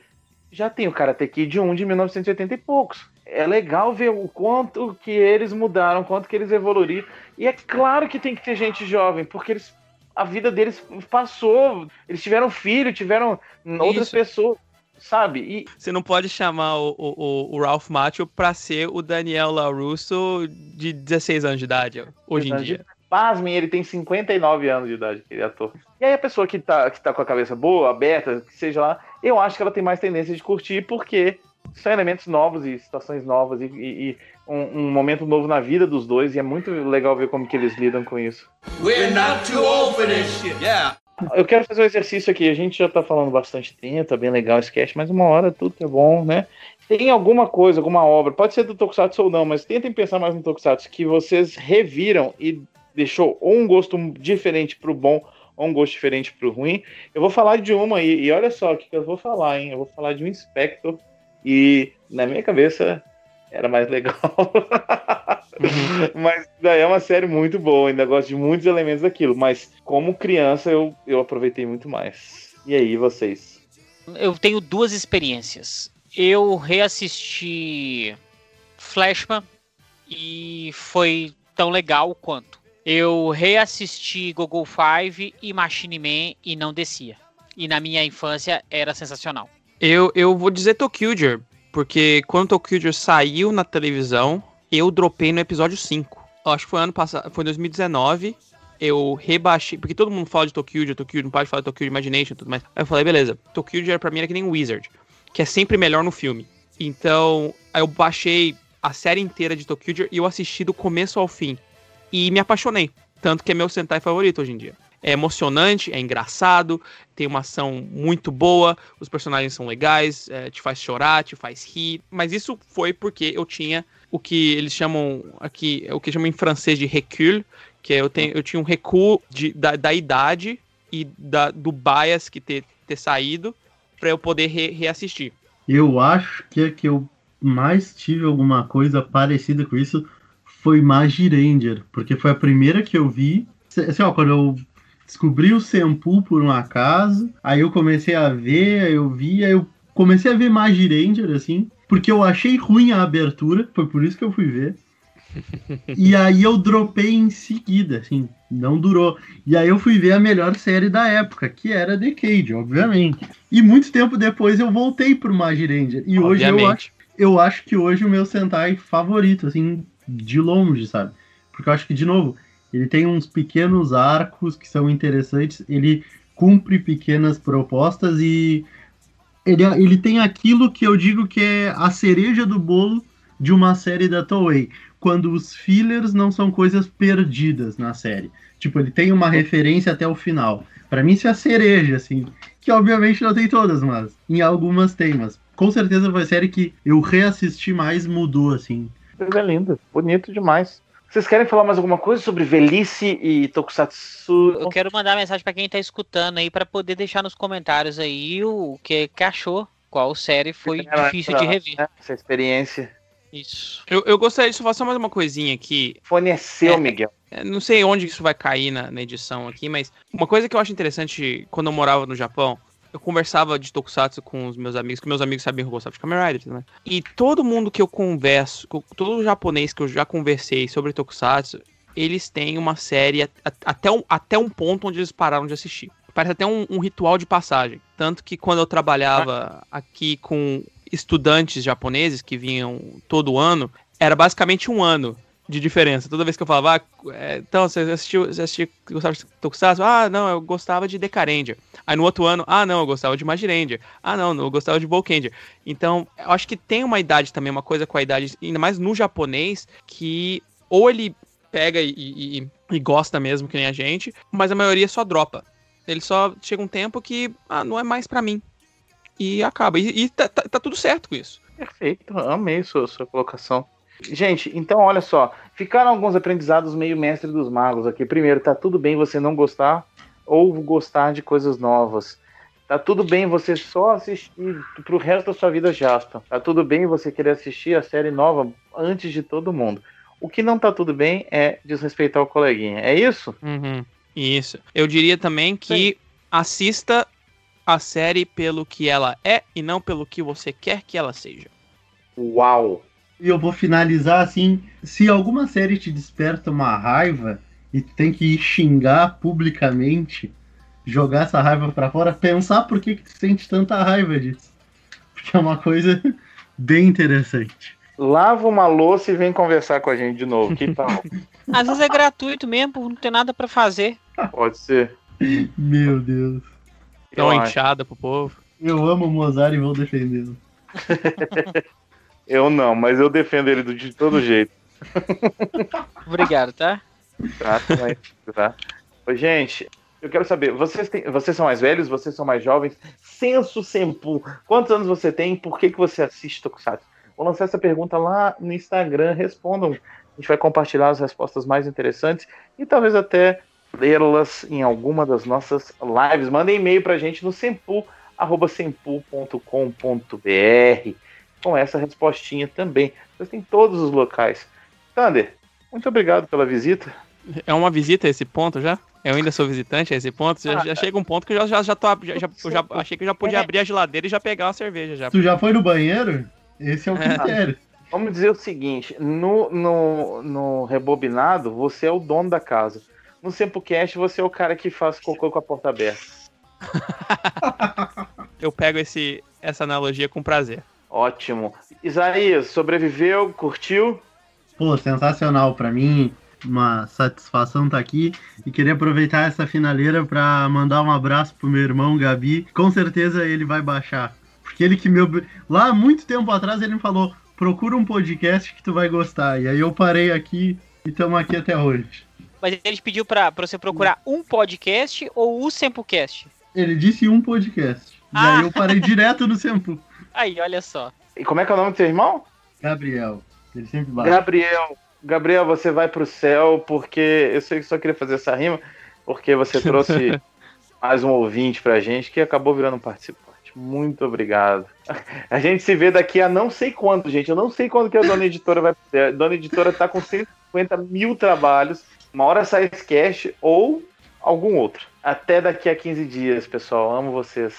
já tem o Karate Kid 1 de 1980 e poucos. É legal ver o quanto que eles mudaram, quanto que eles evoluíram. E é claro que tem que ter gente jovem, porque eles, a vida deles passou. Eles tiveram filho, tiveram outras Isso. pessoas sabe? E... Você não pode chamar o, o, o Ralph Macchio pra ser o Daniel LaRusso de 16 anos de idade, hoje em dia. Pasmem, ele tem 59 anos de idade, aquele ator. E aí a pessoa que tá, que tá com a cabeça boa, aberta, que seja lá, eu acho que ela tem mais tendência de curtir, porque são elementos novos e situações novas e, e, e um, um, momento novo na vida dos dois, e é muito legal ver como que eles lidam com isso. We're not too old for this shit. Yeah. Eu quero fazer um exercício aqui. A gente já tá falando bastante tempo, tá bem legal esse cast, mas uma hora tudo é bom, né? Tem alguma coisa, alguma obra, pode ser do Tokusatsu ou não, mas tentem pensar mais no Tokusatsu, que vocês reviram e deixou ou um gosto diferente pro bom ou um gosto diferente pro ruim. Eu vou falar de uma aí, e olha só o que, que eu vou falar, hein? Eu vou falar de um Inspector, e na minha cabeça era mais legal. <laughs> Uhum. mas daí é uma série muito boa, ainda gosto de muitos elementos daquilo, mas como criança eu, eu aproveitei muito mais. E aí, vocês? Eu tenho duas experiências. Eu reassisti Flashman e foi tão legal quanto. Eu reassisti Google Five e Machine Man e não descia. E na minha infância era sensacional. Eu, eu vou dizer Tokyo porque quando Tokyo saiu na televisão, eu dropei no episódio 5. Eu acho que foi ano passado, foi 2019. Eu rebaixei, porque todo mundo fala de Tokyo, Tokyo, não pode falar de Tokyo Imagination e tudo mais. Aí eu falei, beleza, Tokyo pra mim era que nem Wizard, que é sempre melhor no filme. Então, aí eu baixei a série inteira de Tokyo e eu assisti do começo ao fim. E me apaixonei. Tanto que é meu Sentai favorito hoje em dia. É emocionante, é engraçado, tem uma ação muito boa, os personagens são legais, é, te faz chorar, te faz rir. Mas isso foi porque eu tinha o que eles chamam aqui, o que chamam em francês de recul, que é eu, tenho, eu tinha um recuo de, da, da idade e da, do bias que ter, ter saído para eu poder re, reassistir. Eu acho que a que eu mais tive alguma coisa parecida com isso foi Magiranger, porque foi a primeira que eu vi Assim, ó, quando eu descobri o Senpu por um acaso, aí eu comecei a ver, aí eu vi, aí eu comecei a ver Magi Ranger, assim, porque eu achei ruim a abertura, foi por isso que eu fui ver. <laughs> e aí eu dropei em seguida, assim, não durou. E aí eu fui ver a melhor série da época, que era Decade, obviamente. E muito tempo depois eu voltei pro Magi Ranger. E hoje eu acho, eu acho que hoje o meu Sentai favorito, assim, de longe, sabe? Porque eu acho que, de novo, ele tem uns pequenos arcos que são interessantes, ele cumpre pequenas propostas e ele, ele tem aquilo que eu digo que é a cereja do bolo de uma série da Toei, quando os fillers não são coisas perdidas na série. Tipo, ele tem uma referência até o final. Para mim isso é a cereja, assim, que obviamente não tem todas, mas em algumas tem, mas com certeza foi a série que eu reassisti mais mudou, assim. Coisa linda, bonito demais. Vocês querem falar mais alguma coisa sobre velhice e tokusatsu? Eu quero mandar mensagem para quem tá escutando aí para poder deixar nos comentários aí o que, que achou, qual série foi é, difícil de rever. Né? Essa experiência. Isso. Eu, eu gostaria de falar só mais uma coisinha aqui. O fone é seu, é, Miguel. É, não sei onde isso vai cair na, na edição aqui, mas uma coisa que eu acho interessante quando eu morava no Japão eu conversava de Tokusatsu com os meus amigos, que meus amigos sabiam que eu gostava de Kamen Rider, né? E todo mundo que eu converso, todo japonês que eu já conversei sobre Tokusatsu, eles têm uma série até um, até um ponto onde eles pararam de assistir. Parece até um, um ritual de passagem. Tanto que quando eu trabalhava aqui com estudantes japoneses que vinham todo ano, era basicamente um ano de diferença. Toda vez que eu falava, ah, é, então, você assistiu, você assistiu, gostava de Tokusatsu? Ah, não, eu gostava de Decarendia. Aí no outro ano, ah, não, eu gostava de Magirendia. Ah, não, eu gostava de Volkendia. Então, eu acho que tem uma idade também, uma coisa com a idade, ainda mais no japonês, que ou ele pega e, e, e gosta mesmo, que nem a gente, mas a maioria só dropa. Ele só chega um tempo que, ah, não é mais para mim. E acaba. E, e tá, tá, tá, tudo certo com isso. Perfeito, amei sua, sua colocação. Gente, então olha só, ficaram alguns aprendizados meio mestre dos magos aqui. Primeiro, tá tudo bem você não gostar ou gostar de coisas novas. Tá tudo bem você só assistir pro resto da sua vida Jasper. Tá tudo bem você querer assistir a série nova antes de todo mundo. O que não tá tudo bem é desrespeitar o coleguinha. É isso? Uhum, isso. Eu diria também que Sim. assista a série pelo que ela é e não pelo que você quer que ela seja. Uau! E eu vou finalizar assim: se alguma série te desperta uma raiva e tu tem que xingar publicamente, jogar essa raiva para fora, pensar por que, que tu sente tanta raiva disso. Porque é uma coisa <laughs> bem interessante. Lava uma louça e vem conversar com a gente de novo. Que tal? <laughs> Às vezes é gratuito mesmo, não tem nada para fazer. Pode ser. Meu Deus. Dá uma enxada pro povo. Eu amo o Mozart e vou defendê-lo. <laughs> Eu não, mas eu defendo ele de todo jeito. <laughs> Obrigado, tá? Tá, tá. Ô, gente, eu quero saber, vocês, têm, vocês são mais velhos, vocês são mais jovens? Senso Sempu, quantos anos você tem? Por que, que você assiste Tokusatsu? Vou lançar essa pergunta lá no Instagram, respondam. A gente vai compartilhar as respostas mais interessantes e talvez até lê-las em alguma das nossas lives. Mandem e-mail pra gente no sempu.com.br com essa respostinha também. Vocês têm todos os locais. Thunder, muito obrigado pela visita. É uma visita a esse ponto já? Eu ainda sou visitante a esse ponto? Já, ah, já chega um ponto que eu já, já, já tô. Já, já, eu já achei que eu já podia é. abrir a geladeira e já pegar uma cerveja já. Tu já foi no banheiro? Esse é o critério. É. Vamos dizer o seguinte: no, no, no rebobinado, você é o dono da casa. No Sempocast, você é o cara que faz cocô com a porta aberta. <laughs> eu pego esse, essa analogia com prazer. Ótimo. Isaías, sobreviveu, curtiu? Pô, sensacional para mim. Uma satisfação estar tá aqui e queria aproveitar essa finaleira para mandar um abraço pro meu irmão Gabi. Com certeza ele vai baixar. Porque ele que meu lá muito tempo atrás ele me falou: "Procura um podcast que tu vai gostar". E aí eu parei aqui e estamos aqui até hoje. Mas ele pediu para você procurar um podcast ou o Sempocast? Ele disse um podcast. E ah. aí eu parei <laughs> direto no Sempo. Aí, olha só. E como é que é o nome do seu irmão? Gabriel. Ele sempre bate. Gabriel. Gabriel, você vai pro céu porque eu sei que só queria fazer essa rima, porque você trouxe <laughs> mais um ouvinte pra gente que acabou virando um participante. Muito obrigado. A gente se vê daqui a não sei quanto, gente. Eu não sei quando que a dona editora vai. A dona editora tá com 150 mil trabalhos Uma hora sai esse cast ou algum outro. Até daqui a 15 dias, pessoal. Amo vocês.